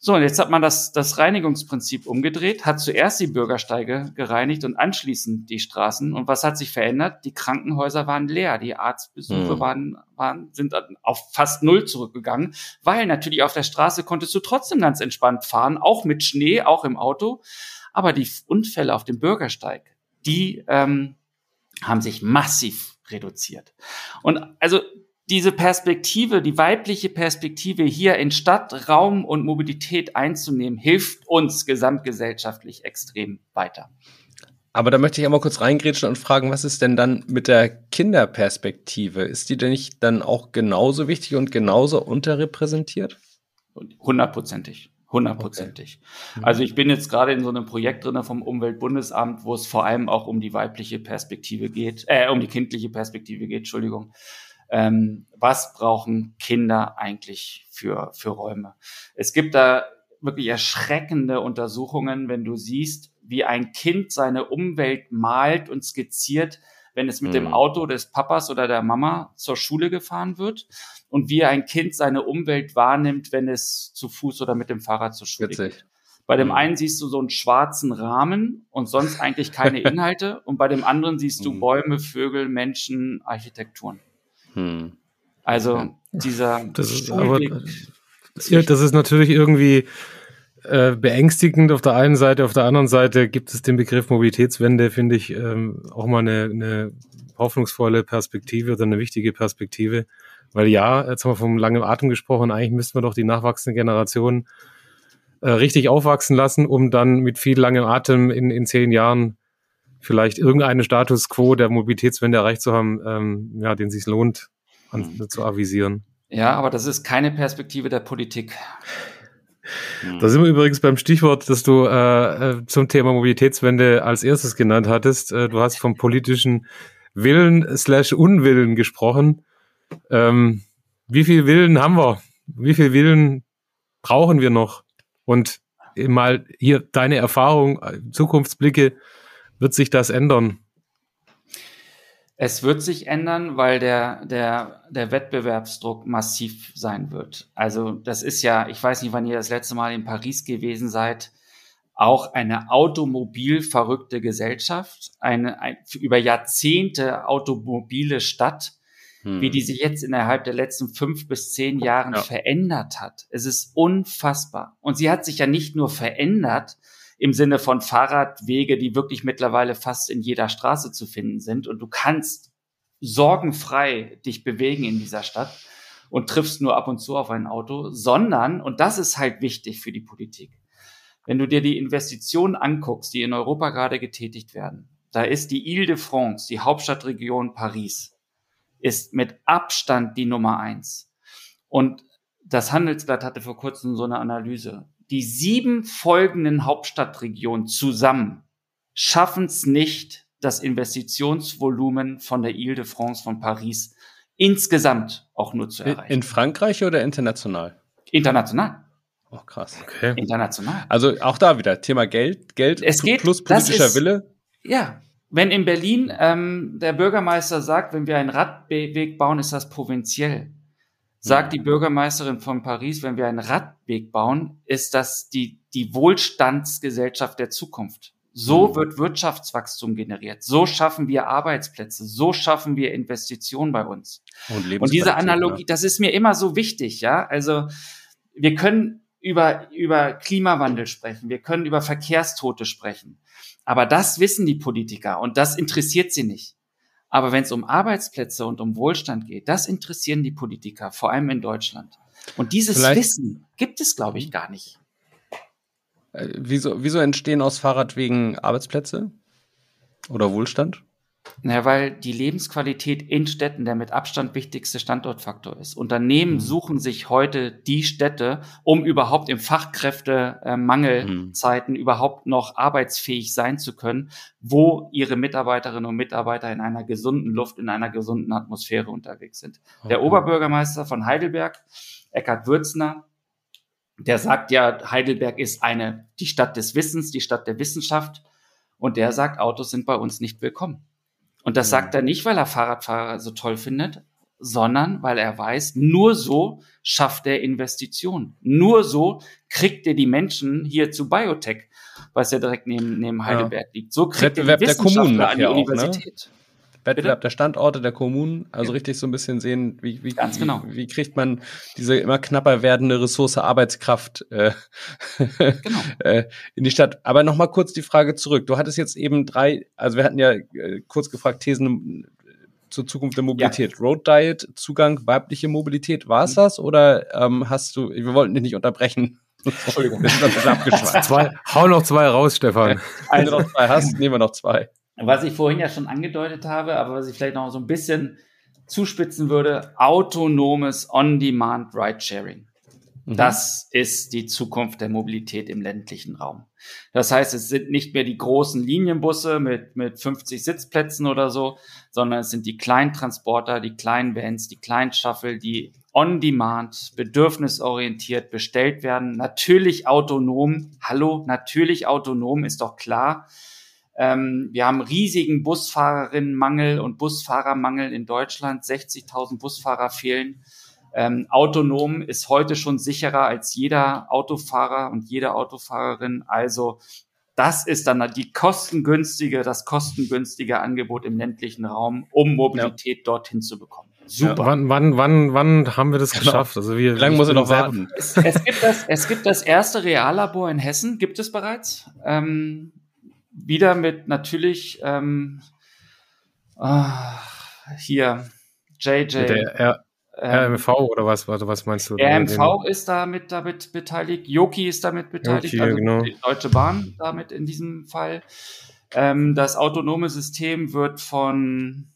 So, und jetzt hat man das, das Reinigungsprinzip umgedreht, hat zuerst die Bürgersteige gereinigt und anschließend die Straßen. Und was hat sich verändert? Die Krankenhäuser waren leer, die Arztbesuche mhm. waren, waren, sind auf fast null zurückgegangen, weil natürlich auf der Straße konntest du trotzdem ganz entspannt fahren, auch mit Schnee, auch im Auto. Aber die Unfälle auf dem Bürgersteig, die ähm, haben sich massiv reduziert. Und also diese Perspektive, die weibliche Perspektive hier in Stadt, Raum und Mobilität einzunehmen, hilft uns gesamtgesellschaftlich extrem weiter. Aber da möchte ich einmal kurz reingrätschen und fragen, was ist denn dann mit der Kinderperspektive? Ist die denn nicht dann auch genauso wichtig und genauso unterrepräsentiert? Hundertprozentig. Hundertprozentig. Okay. Mhm. Also ich bin jetzt gerade in so einem Projekt drin vom Umweltbundesamt, wo es vor allem auch um die weibliche Perspektive geht, äh, um die kindliche Perspektive geht, Entschuldigung ähm, was brauchen Kinder eigentlich für, für Räume. Es gibt da wirklich erschreckende Untersuchungen, wenn du siehst, wie ein Kind seine Umwelt malt und skizziert, wenn es mit dem Auto des Papas oder der Mama zur Schule gefahren wird und wie ein Kind seine Umwelt wahrnimmt, wenn es zu Fuß oder mit dem Fahrrad zur Schule Witzig. geht. Bei dem mhm. einen siehst du so einen schwarzen Rahmen und sonst eigentlich keine Inhalte und bei dem anderen siehst du mhm. Bäume, Vögel, Menschen, Architekturen. Hm. Also dieser das ist, aber, ja, das ist natürlich irgendwie äh, beängstigend auf der einen Seite, auf der anderen Seite gibt es den Begriff Mobilitätswende, finde ich, ähm, auch mal eine, eine hoffnungsvolle Perspektive oder eine wichtige Perspektive. Weil ja, jetzt haben wir vom langen Atem gesprochen, eigentlich müssten wir doch die nachwachsende Generation äh, richtig aufwachsen lassen, um dann mit viel langem Atem in, in zehn Jahren vielleicht irgendeinen Status quo der Mobilitätswende erreicht zu haben, ähm, ja, den sich lohnt an, mhm. zu avisieren. Ja, aber das ist keine Perspektive der Politik. Da sind wir übrigens beim Stichwort, das du äh, äh, zum Thema Mobilitätswende als erstes genannt hattest. Äh, du hast vom politischen Willen slash Unwillen gesprochen. Ähm, wie viel Willen haben wir? Wie viel Willen brauchen wir noch? Und mal hier deine Erfahrung, äh, Zukunftsblicke, wird sich das ändern? Es wird sich ändern, weil der, der, der Wettbewerbsdruck massiv sein wird. Also das ist ja, ich weiß nicht, wann ihr das letzte Mal in Paris gewesen seid, auch eine automobilverrückte Gesellschaft, eine, ein, über Jahrzehnte automobile Stadt, hm. wie die sich jetzt innerhalb der letzten fünf bis zehn Jahren ja. verändert hat. Es ist unfassbar. Und sie hat sich ja nicht nur verändert, im Sinne von Fahrradwege, die wirklich mittlerweile fast in jeder Straße zu finden sind. Und du kannst sorgenfrei dich bewegen in dieser Stadt und triffst nur ab und zu auf ein Auto, sondern, und das ist halt wichtig für die Politik, wenn du dir die Investitionen anguckst, die in Europa gerade getätigt werden, da ist die Ile-de-France, die Hauptstadtregion Paris, ist mit Abstand die Nummer eins. Und das Handelsblatt hatte vor kurzem so eine Analyse die sieben folgenden Hauptstadtregionen zusammen schaffen es nicht, das Investitionsvolumen von der Ile-de-France von Paris insgesamt auch nur zu erreichen. In Frankreich oder international? International. Oh, krass. Okay. International. Also auch da wieder Thema Geld, Geld es geht, plus politischer ist, Wille. Ja, wenn in Berlin ähm, der Bürgermeister sagt, wenn wir einen Radweg bauen, ist das provinziell sagt die Bürgermeisterin von Paris, wenn wir einen Radweg bauen, ist das die, die Wohlstandsgesellschaft der Zukunft. So mhm. wird Wirtschaftswachstum generiert. So schaffen wir Arbeitsplätze. So schaffen wir Investitionen bei uns. Und, Und diese Analogie, das ist mir immer so wichtig, ja. Also wir können über, über Klimawandel sprechen, wir können über Verkehrstote sprechen. Aber das wissen die Politiker und das interessiert sie nicht. Aber wenn es um Arbeitsplätze und um Wohlstand geht, das interessieren die Politiker, vor allem in Deutschland. Und dieses Vielleicht Wissen gibt es, glaube ich, gar nicht. Äh, wieso, wieso entstehen aus Fahrradwegen Arbeitsplätze oder Wohlstand? Naja, weil die Lebensqualität in Städten der mit Abstand wichtigste Standortfaktor ist. Unternehmen mhm. suchen sich heute die Städte, um überhaupt im Fachkräftemangelzeiten mhm. überhaupt noch arbeitsfähig sein zu können, wo ihre Mitarbeiterinnen und Mitarbeiter in einer gesunden Luft, in einer gesunden Atmosphäre unterwegs sind. Mhm. Der Oberbürgermeister von Heidelberg, Eckhard Würzner, der sagt ja, Heidelberg ist eine, die Stadt des Wissens, die Stadt der Wissenschaft. Und der sagt, Autos sind bei uns nicht willkommen. Und das sagt er nicht, weil er Fahrradfahrer so toll findet, sondern weil er weiß, nur so schafft er Investitionen. Nur so kriegt er die Menschen hier zu Biotech, was ja direkt neben, neben Heidelberg ja. liegt. So kriegt Wettbewerb er die Wissenschaftler an die Universität. Auch, ne? Wettbewerb der Standorte der Kommunen, also ja. richtig so ein bisschen sehen, wie, wie, Ganz genau. wie, wie kriegt man diese immer knapper werdende Ressource Arbeitskraft äh, genau. äh, in die Stadt. Aber nochmal kurz die Frage zurück. Du hattest jetzt eben drei, also wir hatten ja äh, kurz gefragt, Thesen äh, zur Zukunft der Mobilität. Ja. Road Diet, Zugang, weibliche Mobilität, war es mhm. das? Oder ähm, hast du, wir wollten dich nicht unterbrechen. Entschuldigung, wir sind abgeschweift. zwei, hau noch zwei raus, Stefan. Wenn du noch zwei hast, nehmen wir noch zwei was ich vorhin ja schon angedeutet habe, aber was ich vielleicht noch so ein bisschen zuspitzen würde, autonomes On-Demand Ride-Sharing. Mhm. Das ist die Zukunft der Mobilität im ländlichen Raum. Das heißt, es sind nicht mehr die großen Linienbusse mit, mit 50 Sitzplätzen oder so, sondern es sind die kleinen Transporter, die kleinen Vans, die kleinen Shuttle, die on-demand, bedürfnisorientiert bestellt werden. Natürlich autonom. Hallo, natürlich autonom, ist doch klar. Ähm, wir haben riesigen Busfahrerinnenmangel und Busfahrermangel in Deutschland. 60.000 Busfahrer fehlen. Ähm, autonom ist heute schon sicherer als jeder Autofahrer und jede Autofahrerin. Also das ist dann die kostengünstige, das kostengünstige Angebot im ländlichen Raum, um Mobilität ja. dorthin zu bekommen. Super. Ja, wann, wann, wann, wann haben wir das genau. geschafft? Also wie, wie lange muss er noch warten? Es, es, gibt das, es gibt das erste Reallabor in Hessen, gibt es bereits. Ähm, wieder mit natürlich ähm, ah, hier JJ. Der R RMV oder was, also was meinst du? RMV ist damit, damit beteiligt, Yoki ist damit beteiligt, Yoki, also genau. die Deutsche Bahn damit in diesem Fall. Ähm, das autonome System wird von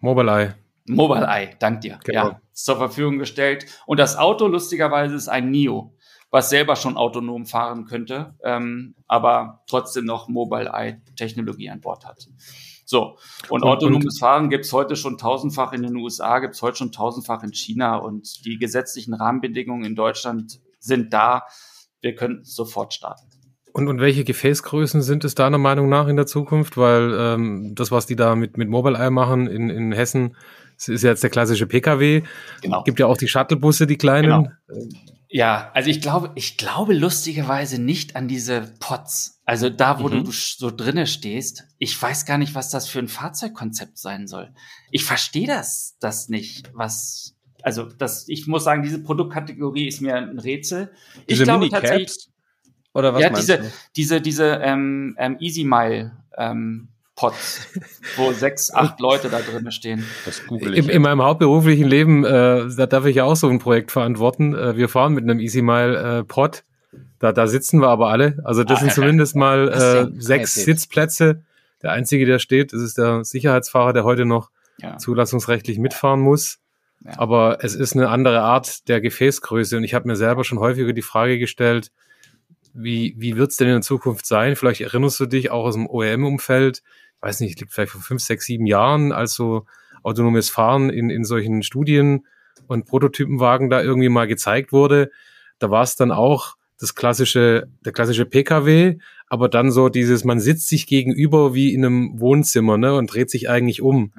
Mobileye. Mobileye, dank dir. Genau. Ja, zur Verfügung gestellt. Und das Auto, lustigerweise, ist ein NIO was selber schon autonom fahren könnte, ähm, aber trotzdem noch Mobile-Eye-Technologie an Bord hat. So, und, und autonomes und, Fahren gibt's heute schon tausendfach in den USA, gibt's heute schon tausendfach in China und die gesetzlichen Rahmenbedingungen in Deutschland sind da. Wir können sofort starten. Und, und welche Gefäßgrößen sind es deiner Meinung nach in der Zukunft? Weil ähm, das, was die da mit, mit Mobile Eye machen in, in Hessen, ist jetzt der klassische Pkw. Genau. Gibt ja auch die Shuttlebusse, die kleinen. Genau. Ja, also ich glaube, ich glaube lustigerweise nicht an diese Pots. Also da, wo mhm. du so drinne stehst, ich weiß gar nicht, was das für ein Fahrzeugkonzept sein soll. Ich verstehe das, das nicht, was, also das, ich muss sagen, diese Produktkategorie ist mir ein Rätsel. Diese ich glaube tatsächlich, oder was ja, diese, du? diese, diese ähm, ähm, Easy Mile ähm, Pots, wo sechs, acht Leute da drin stehen. Das google ich. In, in meinem hauptberuflichen Leben, äh, da darf ich ja auch so ein Projekt verantworten. Äh, wir fahren mit einem Easy Mile äh, Pod. Da, da sitzen wir aber alle. Also das ah, sind zumindest mal äh, sechs Sitzplätze. Der einzige, der steht, das ist der Sicherheitsfahrer, der heute noch ja. zulassungsrechtlich mitfahren muss. Ja. Aber es ist eine andere Art der Gefäßgröße. Und ich habe mir selber schon häufiger die Frage gestellt, wie, wie wird es denn in Zukunft sein? Vielleicht erinnerst du dich auch aus dem OEM-Umfeld, weiß nicht, liegt vielleicht vor fünf, sechs, sieben Jahren, als so autonomes Fahren in, in solchen Studien und Prototypenwagen da irgendwie mal gezeigt wurde. Da war es dann auch das klassische, der klassische PKW, aber dann so dieses, man sitzt sich gegenüber wie in einem Wohnzimmer ne, und dreht sich eigentlich um.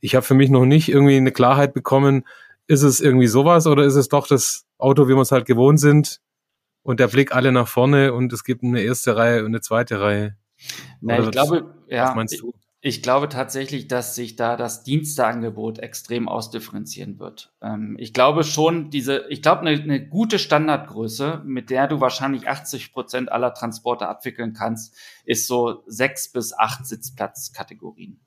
Ich habe für mich noch nicht irgendwie eine Klarheit bekommen, ist es irgendwie sowas oder ist es doch das Auto, wie wir es halt gewohnt sind und der Blick alle nach vorne und es gibt eine erste Reihe und eine zweite Reihe? Na, ich glaube, ja. Was meinst du? Ich glaube tatsächlich, dass sich da das Diensteangebot extrem ausdifferenzieren wird. Ähm, ich glaube schon, diese, ich glaube, eine, eine gute Standardgröße, mit der du wahrscheinlich 80 Prozent aller Transporte abwickeln kannst, ist so sechs bis acht Sitzplatzkategorien.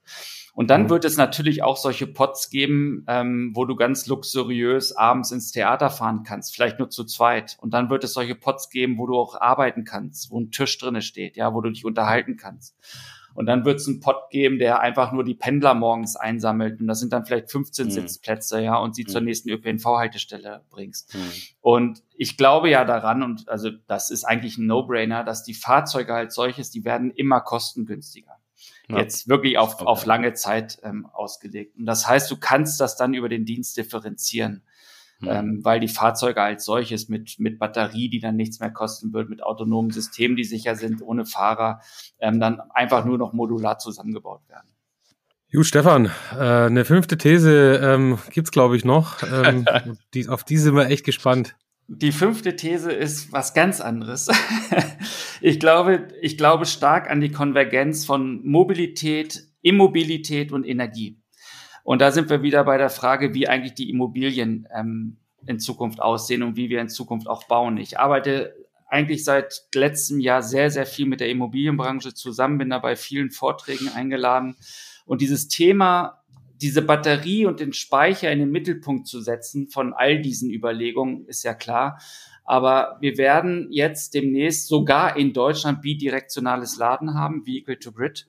Und dann mhm. wird es natürlich auch solche Pots geben, ähm, wo du ganz luxuriös abends ins Theater fahren kannst, vielleicht nur zu zweit. Und dann wird es solche Pots geben, wo du auch arbeiten kannst, wo ein Tisch drinne steht, ja, wo du dich unterhalten kannst. Und dann wird es einen Pot geben, der einfach nur die Pendler morgens einsammelt. Und das sind dann vielleicht 15 mhm. Sitzplätze, ja, und sie mhm. zur nächsten ÖPNV-Haltestelle bringst. Mhm. Und ich glaube ja daran, und also das ist eigentlich ein No-Brainer, dass die Fahrzeuge als solches, die werden immer kostengünstiger. Ja. Jetzt wirklich auf, auf lange Zeit ähm, ausgelegt. Und das heißt, du kannst das dann über den Dienst differenzieren. Mhm. Ähm, weil die Fahrzeuge als solches mit, mit Batterie, die dann nichts mehr kosten wird, mit autonomen Systemen, die sicher sind, ohne Fahrer, ähm, dann einfach nur noch modular zusammengebaut werden. Gut, Stefan, äh, eine fünfte These ähm, gibt's glaube ich noch. Ähm, die, auf die sind wir echt gespannt. Die fünfte These ist was ganz anderes. ich glaube, ich glaube stark an die Konvergenz von Mobilität, Immobilität und Energie. Und da sind wir wieder bei der Frage, wie eigentlich die Immobilien ähm, in Zukunft aussehen und wie wir in Zukunft auch bauen. Ich arbeite eigentlich seit letztem Jahr sehr, sehr viel mit der Immobilienbranche zusammen, bin da bei vielen Vorträgen eingeladen. Und dieses Thema, diese Batterie und den Speicher in den Mittelpunkt zu setzen von all diesen Überlegungen, ist ja klar. Aber wir werden jetzt demnächst sogar in Deutschland bidirektionales Laden haben, Vehicle to Grid.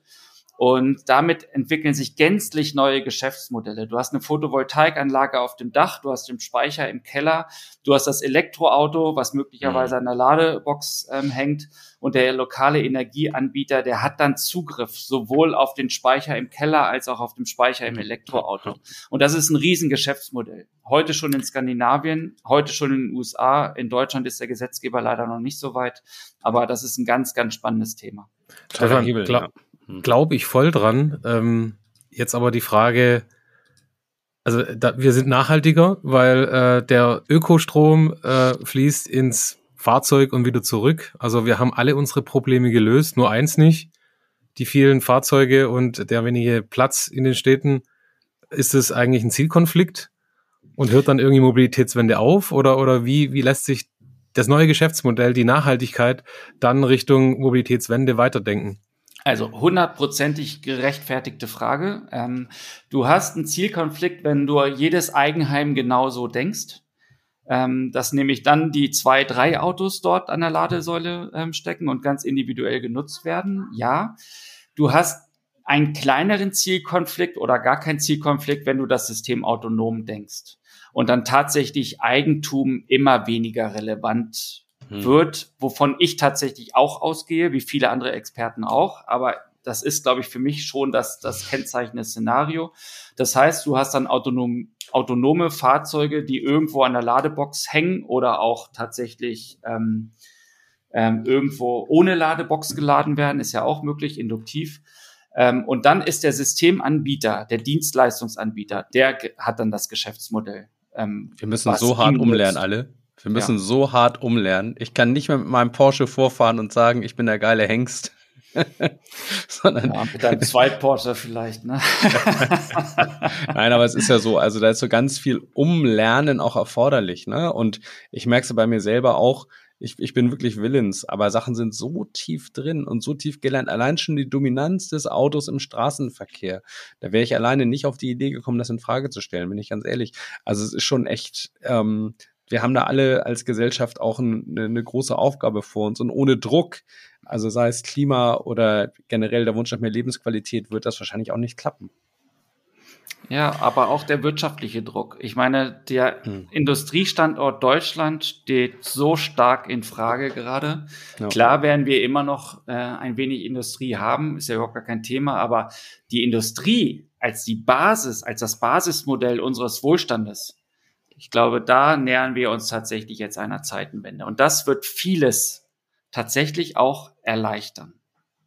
Und damit entwickeln sich gänzlich neue Geschäftsmodelle. Du hast eine Photovoltaikanlage auf dem Dach, du hast den Speicher im Keller, du hast das Elektroauto, was möglicherweise mhm. an der Ladebox ähm, hängt. Und der lokale Energieanbieter, der hat dann Zugriff sowohl auf den Speicher im Keller als auch auf den Speicher im Elektroauto. Und das ist ein Riesengeschäftsmodell. Heute schon in Skandinavien, heute schon in den USA. In Deutschland ist der Gesetzgeber leider noch nicht so weit. Aber das ist ein ganz, ganz spannendes Thema. Stefan, Hebel, ja. Hm. Glaube ich voll dran. Ähm, jetzt aber die Frage, also da, wir sind nachhaltiger, weil äh, der Ökostrom äh, fließt ins Fahrzeug und wieder zurück. Also wir haben alle unsere Probleme gelöst, nur eins nicht. Die vielen Fahrzeuge und der wenige Platz in den Städten, ist es eigentlich ein Zielkonflikt und hört dann irgendwie Mobilitätswende auf oder, oder wie, wie lässt sich das neue Geschäftsmodell, die Nachhaltigkeit dann Richtung Mobilitätswende weiterdenken? Also hundertprozentig gerechtfertigte Frage. Ähm, du hast einen Zielkonflikt, wenn du jedes Eigenheim genauso denkst. Ähm, dass nämlich dann die zwei, drei Autos dort an der Ladesäule ähm, stecken und ganz individuell genutzt werden. Ja. Du hast einen kleineren Zielkonflikt oder gar keinen Zielkonflikt, wenn du das System autonom denkst. Und dann tatsächlich Eigentum immer weniger relevant hm. wird, wovon ich tatsächlich auch ausgehe, wie viele andere Experten auch. Aber das ist, glaube ich, für mich schon das, das kennzeichnende Szenario. Das heißt, du hast dann autonom, autonome Fahrzeuge, die irgendwo an der Ladebox hängen oder auch tatsächlich ähm, ähm, irgendwo ohne Ladebox geladen werden, ist ja auch möglich, induktiv. Ähm, und dann ist der Systemanbieter, der Dienstleistungsanbieter, der hat dann das Geschäftsmodell. Ähm, Wir müssen so hart umlernen, alle. Wir müssen ja. so hart umlernen. Ich kann nicht mehr mit meinem Porsche vorfahren und sagen, ich bin der geile Hengst. Sondern ja, mit deinem Zweit-Porsche vielleicht, ne? Nein, aber es ist ja so, also da ist so ganz viel Umlernen auch erforderlich, ne? Und ich merke es bei mir selber auch, ich, ich bin wirklich willens, aber Sachen sind so tief drin und so tief gelernt. Allein schon die Dominanz des Autos im Straßenverkehr. Da wäre ich alleine nicht auf die Idee gekommen, das in Frage zu stellen, bin ich ganz ehrlich. Also es ist schon echt, ähm, wir haben da alle als Gesellschaft auch ein, eine, eine große Aufgabe vor uns und ohne Druck, also sei es Klima oder generell der Wunsch nach mehr Lebensqualität, wird das wahrscheinlich auch nicht klappen. Ja, aber auch der wirtschaftliche Druck. Ich meine, der hm. Industriestandort Deutschland steht so stark in Frage gerade. Ja. Klar werden wir immer noch äh, ein wenig Industrie haben, ist ja überhaupt gar kein Thema, aber die Industrie als die Basis, als das Basismodell unseres Wohlstandes, ich glaube, da nähern wir uns tatsächlich jetzt einer Zeitenwende. Und das wird vieles tatsächlich auch erleichtern.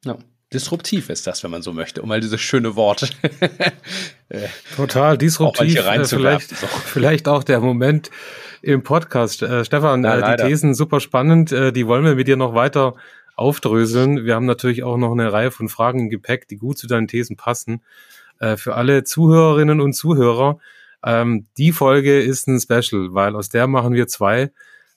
Ja. Disruptiv ist das, wenn man so möchte, um mal dieses schöne Wort. Äh, Total disruptiv. Auch äh, vielleicht, so. vielleicht auch der Moment im Podcast. Äh, Stefan, Na, äh, die Thesen super spannend. Äh, die wollen wir mit dir noch weiter aufdröseln. Wir haben natürlich auch noch eine Reihe von Fragen im Gepäck, die gut zu deinen Thesen passen. Äh, für alle Zuhörerinnen und Zuhörer, ähm, die Folge ist ein Special, weil aus der machen wir zwei.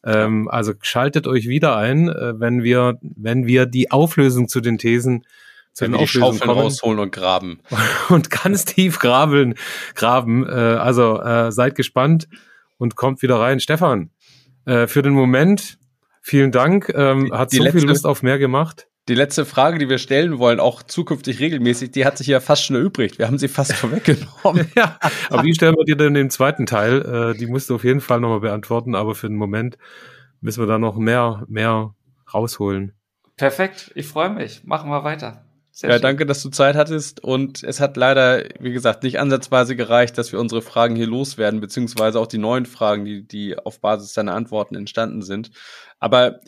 Ähm, also schaltet euch wieder ein, äh, wenn wir, wenn wir die Auflösung zu den Thesen zu wenn den wir die Schaufeln rausholen und graben. und ganz tief graben, graben. Äh, also äh, seid gespannt und kommt wieder rein. Stefan, äh, für den Moment, vielen Dank. Ähm, hat die so letzte, viel Lust auf mehr gemacht. Die letzte Frage, die wir stellen wollen, auch zukünftig regelmäßig, die hat sich ja fast schon erübrigt. Wir haben sie fast vorweggenommen. ja, aber die stellen wir dir dann im zweiten Teil. Äh, die musst du auf jeden Fall nochmal beantworten, aber für den Moment müssen wir da noch mehr, mehr rausholen. Perfekt, ich freue mich. Machen wir weiter. Sehr ja, schön. danke, dass du Zeit hattest. Und es hat leider, wie gesagt, nicht ansatzweise gereicht, dass wir unsere Fragen hier loswerden, beziehungsweise auch die neuen Fragen, die, die auf Basis deiner Antworten entstanden sind. Aber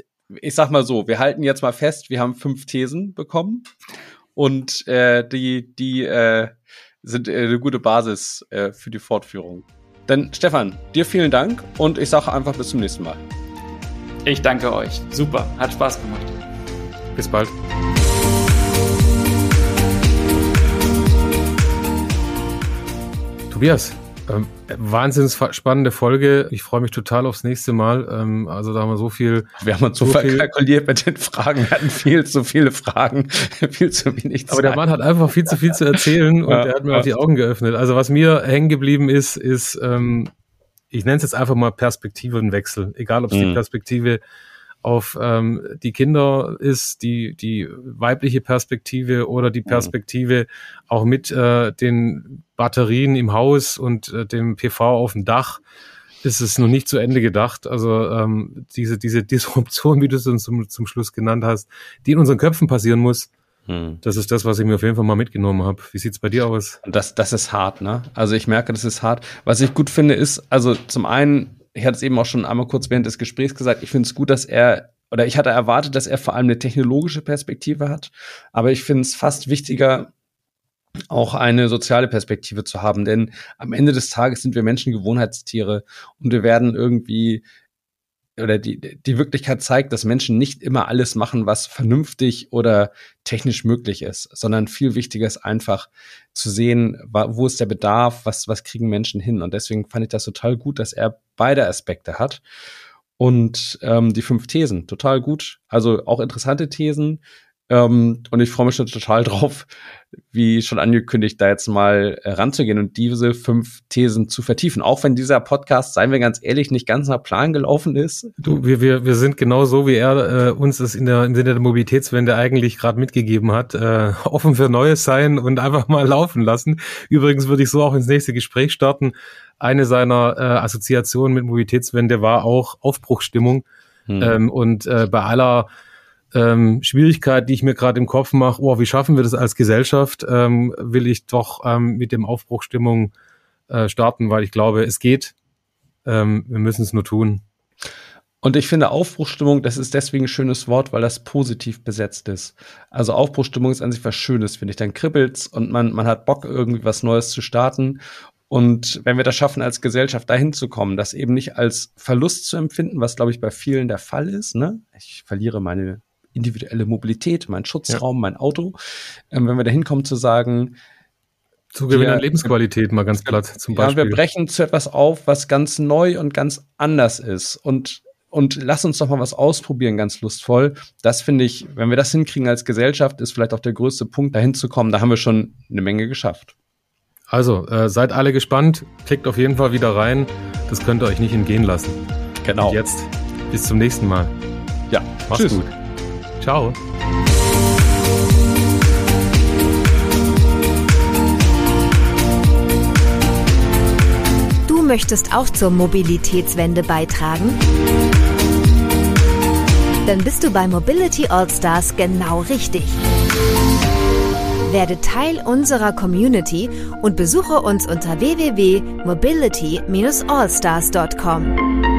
ich sag mal so, wir halten jetzt mal fest, wir haben fünf Thesen bekommen und äh, die, die äh, sind äh, eine gute Basis äh, für die Fortführung. Dann, Stefan, dir vielen Dank und ich sage einfach bis zum nächsten Mal. Ich danke euch. Super, hat Spaß gemacht. Bis bald. Tobias, ähm, wahnsinns spannende Folge. Ich freue mich total aufs nächste Mal. Ähm, also da haben wir so viel. Wir haben uns so, so verkalkuliert mit den Fragen. Wir hatten viel zu viele Fragen, viel zu wenig Zeit. Aber der Mann hat einfach viel zu viel zu erzählen und ja, er hat mir ja. auch die Augen geöffnet. Also was mir hängen geblieben ist, ist, ähm, ich nenne es jetzt einfach mal Perspektivenwechsel. Egal, ob es mhm. die Perspektive auf ähm, die Kinder ist, die, die weibliche Perspektive oder die mhm. Perspektive auch mit äh, den Batterien im Haus und äh, dem PV auf dem Dach ist es noch nicht zu Ende gedacht. Also ähm, diese, diese Disruption, wie du es uns zum, zum Schluss genannt hast, die in unseren Köpfen passieren muss, hm. das ist das, was ich mir auf jeden Fall mal mitgenommen habe. Wie sieht's bei dir aus? Das, das ist hart, ne? Also ich merke, das ist hart. Was ich gut finde, ist, also zum einen ich hatte es eben auch schon einmal kurz während des Gesprächs gesagt, ich finde es gut, dass er, oder ich hatte erwartet, dass er vor allem eine technologische Perspektive hat, aber ich finde es fast wichtiger, auch eine soziale Perspektive zu haben, denn am Ende des Tages sind wir Menschen Gewohnheitstiere und wir werden irgendwie oder die, die Wirklichkeit zeigt, dass Menschen nicht immer alles machen, was vernünftig oder technisch möglich ist, sondern viel wichtiger ist einfach zu sehen, wo ist der Bedarf, was, was kriegen Menschen hin. Und deswegen fand ich das total gut, dass er beide Aspekte hat. Und ähm, die fünf Thesen, total gut. Also auch interessante Thesen, ähm, und ich freue mich schon total drauf, wie schon angekündigt, da jetzt mal äh, ranzugehen und diese fünf Thesen zu vertiefen. Auch wenn dieser Podcast, seien wir ganz ehrlich, nicht ganz nach Plan gelaufen ist. Du, wir, wir, wir sind genau so, wie er äh, uns es in der, im Sinne der Mobilitätswende eigentlich gerade mitgegeben hat. Äh, offen für Neues sein und einfach mal laufen lassen. Übrigens würde ich so auch ins nächste Gespräch starten. Eine seiner äh, Assoziationen mit Mobilitätswende war auch Aufbruchstimmung. Hm. Ähm, und äh, bei aller ähm, Schwierigkeit, die ich mir gerade im Kopf mache, oh, wie schaffen wir das als Gesellschaft, ähm, will ich doch ähm, mit dem Aufbruchstimmung äh, starten, weil ich glaube, es geht. Ähm, wir müssen es nur tun. Und ich finde Aufbruchstimmung, das ist deswegen ein schönes Wort, weil das positiv besetzt ist. Also Aufbruchstimmung ist an sich was Schönes, finde ich. Dann kribbelt's und man, man hat Bock, irgendwie was Neues zu starten. Und wenn wir das schaffen, als Gesellschaft dahin zu kommen, das eben nicht als Verlust zu empfinden, was, glaube ich, bei vielen der Fall ist, ne? Ich verliere meine individuelle Mobilität, mein Schutzraum, ja. mein Auto. Ähm, wenn wir da hinkommen zu sagen, Zugewinn an Lebensqualität mal ganz platt zum Beispiel. Ja, wir brechen zu etwas auf, was ganz neu und ganz anders ist und und lass uns doch mal was ausprobieren, ganz lustvoll. Das finde ich, wenn wir das hinkriegen als Gesellschaft, ist vielleicht auch der größte Punkt, dahin zu kommen. Da haben wir schon eine Menge geschafft. Also, äh, seid alle gespannt. Klickt auf jeden Fall wieder rein. Das könnt ihr euch nicht entgehen lassen. Genau. Und jetzt bis zum nächsten Mal. Ja, macht's Tschüss. gut. Ciao. Du möchtest auch zur Mobilitätswende beitragen? Dann bist du bei Mobility Allstars genau richtig. Werde Teil unserer Community und besuche uns unter www.mobility-allstars.com.